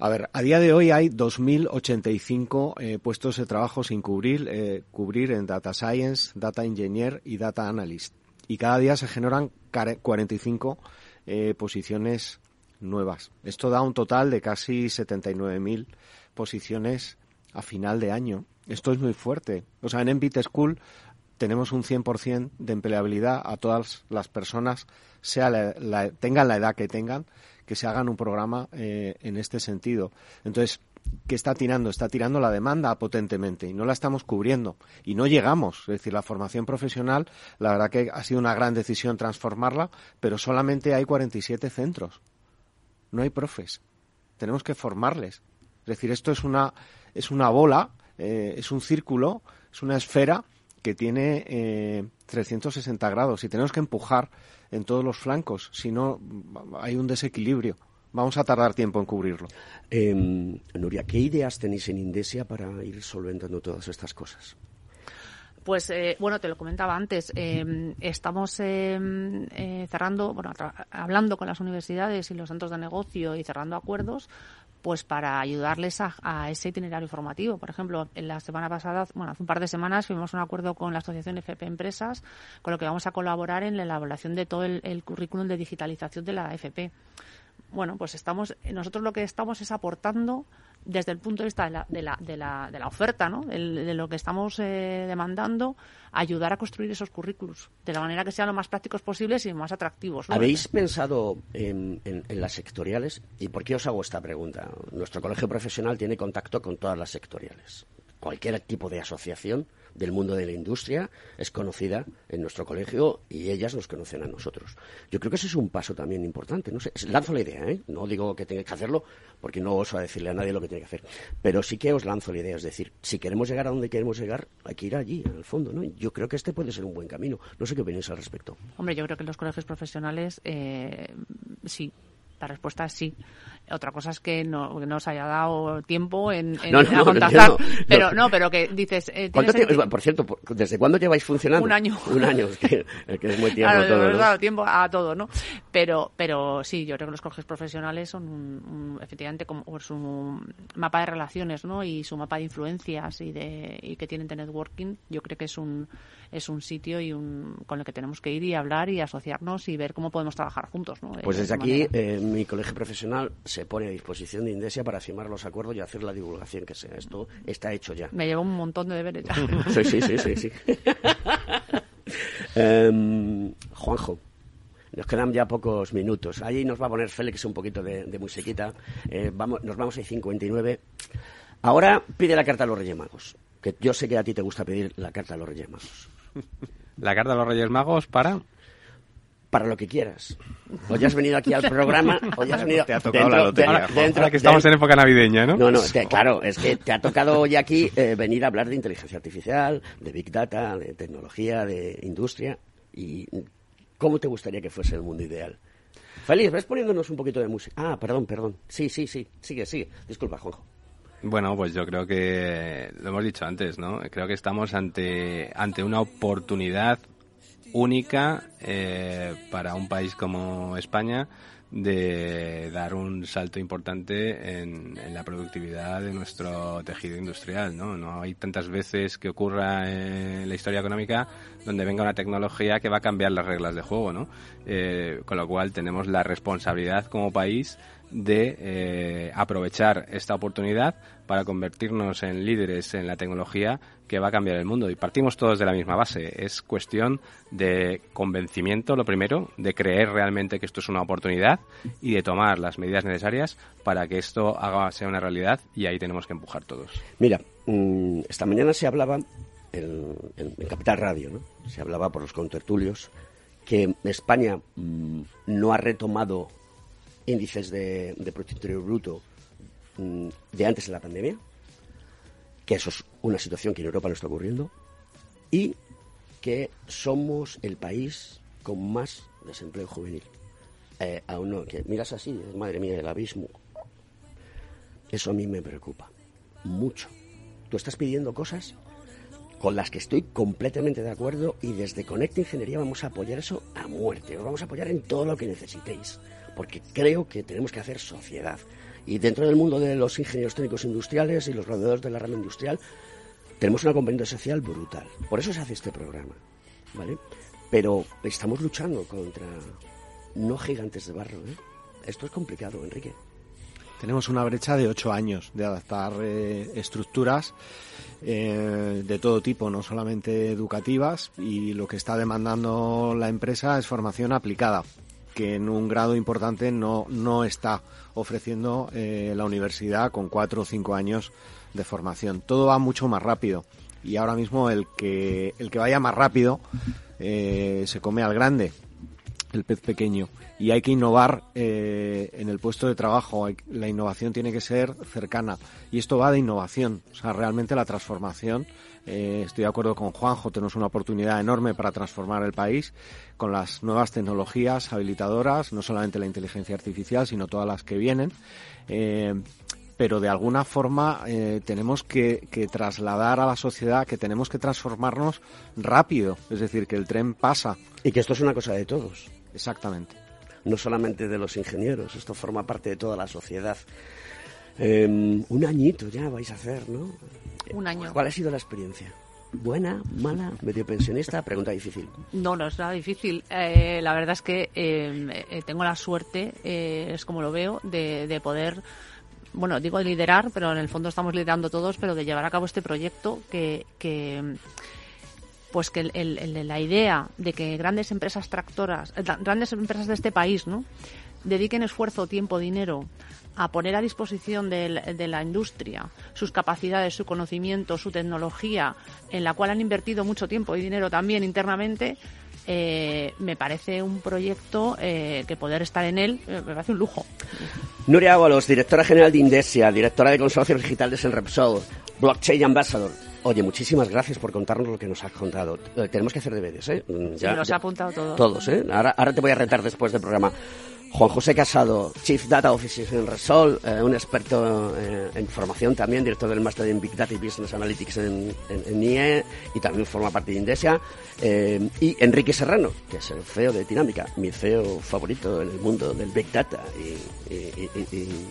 A ver, a día de hoy hay 2.085 eh, puestos de trabajo sin cubrir, eh, cubrir en Data Science, Data Engineer y Data Analyst. Y cada día se generan 45 eh, posiciones nuevas. Esto da un total de casi 79.000 posiciones a final de año. Esto es muy fuerte. O sea, en Envit School tenemos un 100% de empleabilidad a todas las personas, sea la, tengan la edad que tengan, que se hagan un programa eh, en este sentido. Entonces, ¿qué está tirando? Está tirando la demanda potentemente y no la estamos cubriendo y no llegamos. Es decir, la formación profesional, la verdad que ha sido una gran decisión transformarla, pero solamente hay 47 centros no hay profes. Tenemos que formarles. Es decir, esto es una, es una bola, eh, es un círculo, es una esfera que tiene eh, 360 grados y tenemos que empujar en todos los flancos, si no hay un desequilibrio. Vamos a tardar tiempo en cubrirlo. Em, Nuria, ¿qué ideas tenéis en Indesia para ir solventando todas estas cosas? Pues eh, bueno, te lo comentaba antes, eh, estamos eh, cerrando, bueno, hablando con las universidades y los centros de negocio y cerrando acuerdos pues para ayudarles a, ese itinerario formativo. Por ejemplo, en la semana pasada, bueno, hace un par de semanas firmamos un acuerdo con la Asociación FP Empresas, con lo que vamos a colaborar en la elaboración de todo el, el currículum de digitalización de la FP. Bueno, pues estamos, nosotros lo que estamos es aportando desde el punto de vista de la, de la, de la, de la oferta, ¿no? de lo que estamos eh, demandando, ayudar a construir esos currículos de la manera que sean lo más prácticos posibles y más atractivos. ¿Habéis pensado en, en, las sectoriales? ¿Y por qué os hago esta pregunta? Nuestro colegio profesional tiene contacto con todas las sectoriales. Cualquier tipo de asociación del mundo de la industria es conocida en nuestro colegio y ellas nos conocen a nosotros. Yo creo que ese es un paso también importante. No sé, lanzo la idea, ¿eh? no digo que tengáis que hacerlo porque no oso a decirle a nadie lo que tiene que hacer, pero sí que os lanzo la idea, es decir, si queremos llegar a donde queremos llegar, hay que ir allí, al fondo, ¿no? Yo creo que este puede ser un buen camino. No sé qué opináis al respecto. Hombre, yo creo que los colegios profesionales eh, sí, la respuesta es sí. Otra cosa es que no, no os haya dado tiempo en, contactar. pero no, pero que dices. Eh, por cierto, ¿desde cuándo lleváis funcionando? Un año. Un año, que, es muy tiempo. Claro, todo, dado tiempo a todo, ¿no? Pero, pero sí, yo creo que los colegios profesionales son efectivamente como su mapa de relaciones, ¿no? Y su mapa de influencias y de y que tienen de networking. Yo creo que es un es un sitio y un, con el que tenemos que ir y hablar y asociarnos y ver cómo podemos trabajar juntos. ¿no? Pues desde aquí, eh, mi colegio profesional se pone a disposición de Indesia para firmar los acuerdos y hacer la divulgación que sea. Esto está hecho ya. Me lleva un montón de deberes ya. sí, sí, sí, sí. sí. Em, Juanjo, nos quedan ya pocos minutos. Ahí nos va a poner Félix un poquito de, de musiquita. Eh, vamos, nos vamos a 59. Ahora pide la carta a los Reyes Magos. Que yo sé que a ti te gusta pedir la carta a los Reyes Magos. La carta a los Reyes Magos para... Para lo que quieras. O ya has venido aquí al programa, o ya has venido... Te ha tocado la lotería, de- dentro- Ahora que estamos de- en época navideña, ¿no? No, no, es que, claro, es que te ha tocado hoy aquí eh, venir a hablar de inteligencia artificial, de Big Data, de tecnología, de industria. ¿Y cómo te gustaría que fuese el mundo ideal? Feliz, ves poniéndonos un poquito de música. Ah, perdón, perdón. Sí, sí, sí. Sigue, sigue. Disculpa, Juanjo. Bueno, pues yo creo que lo hemos dicho antes, ¿no? Creo que estamos ante, ante una oportunidad única eh, para un país como España de dar un salto importante en, la productividad de nuestro tejido industrial, ¿no? No hay tantas veces que ocurra en la historia económica donde venga una tecnología que va a cambiar las reglas de juego, ¿no? Eh, con lo cual tenemos la responsabilidad como país de eh, aprovechar esta oportunidad para convertirnos en líderes en la tecnología que va a cambiar el mundo. Y partimos todos de la misma base. Es cuestión de convencimiento, lo primero, de creer realmente que esto es una oportunidad y de tomar las medidas necesarias para que esto haga sea una realidad y ahí tenemos que empujar todos. Mira, mm, esta mañana se hablaba en, Capital Radio, ¿no? Se hablaba por los contertulios que España mm, no ha retomado índices de, de Bruto de antes de la pandemia, que eso es una situación que en Europa no está ocurriendo, y que somos el país con más desempleo juvenil. Eh, aún no, que miras así, madre mía, el abismo. Eso a mí me preocupa mucho. Tú estás pidiendo cosas con las que estoy completamente de acuerdo y desde Conecta Ingeniería vamos a apoyar eso a muerte. Os vamos a apoyar en todo lo que necesitéis, porque creo que tenemos que hacer sociedad. Y dentro del mundo de los ingenieros técnicos industriales y los graduados de la rama industrial, tenemos una componente social brutal. Por eso se hace este programa, ¿vale? Pero estamos luchando contra no gigantes de barro, ¿eh? Esto es complicado, Enrique. Tenemos una brecha de ocho años de adaptar eh, estructuras eh, de todo tipo, no solamente educativas, y lo que está demandando la empresa es formación aplicada, que en un grado importante no, no está ofreciendo eh, la universidad con cuatro o cinco años de formación. Todo va mucho más rápido y ahora mismo el que, el que vaya más rápido eh, se come al grande el pez pequeño y hay que innovar eh, en el puesto de trabajo. La innovación tiene que ser cercana y esto va de innovación. O sea, realmente la transformación. eh, estoy de acuerdo con Juanjo, tenemos una oportunidad enorme para transformar el país con las nuevas tecnologías habilitadoras, no solamente la inteligencia artificial, sino todas las que vienen. Eh, pero de alguna forma eh, tenemos que, que trasladar a la sociedad que tenemos que transformarnos rápido, es decir, que el tren pasa. Y que esto es una cosa de todos. Exactamente. no solamente de los ingenieros, esto forma parte de toda la sociedad. Eh, un añito ya vais a hacer, ¿no? Un año. ¿Cuál ha sido la experiencia? ¿Buena? ¿Mala? ¿Medio pensionista? Pregunta difícil. No, no es nada difícil. Eh, la verdad es que eh, eh, tengo la suerte, eh, es como lo veo, de, de poder, bueno, digo liderar, pero en el fondo estamos liderando todos, pero de llevar a cabo este proyecto que, que pues que el- la idea de que grandes empresas tractoras, eh, grandes empresas de este país, ¿no? dediquen esfuerzo, tiempo, dinero a poner a disposición de la industria sus capacidades, su conocimiento, su tecnología, en la cual han invertido mucho tiempo y dinero también internamente, eh, me parece un proyecto eh, que poder estar en él me parece un lujo. Nuria Ábalos, directora general de Indesia, directora de Consorcios Digitales en Repsol, Blockchain Ambassador. Oye, muchísimas gracias por contarnos lo que nos has contado. Eh, tenemos que hacer deberes, ¿eh? Mm, Sí, los he apuntado todos. Todos, ¿eh? Ahora, ahora te voy a retar después del programa. Juan José Casado, Chief Data Officer en Resol, eh, un experto eh, en formación también, director del máster en Big Data y Business Analytics en, en- en IE y también forma parte de Indesia. eh, y Enrique Serrano, que es el CEO de Dinámica, mi CEO favorito en el mundo del Big Data y, y- y- y-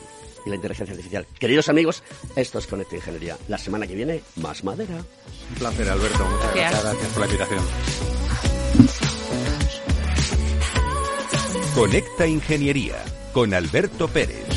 y la inteligencia artificial. Queridos amigos, esto es Conecta Ingeniería. La semana que viene, más madera. Un placer, Alberto. Muchas Gracias. gracias, gracias por la invitación. Conecta Ingeniería con Alberto Pérez.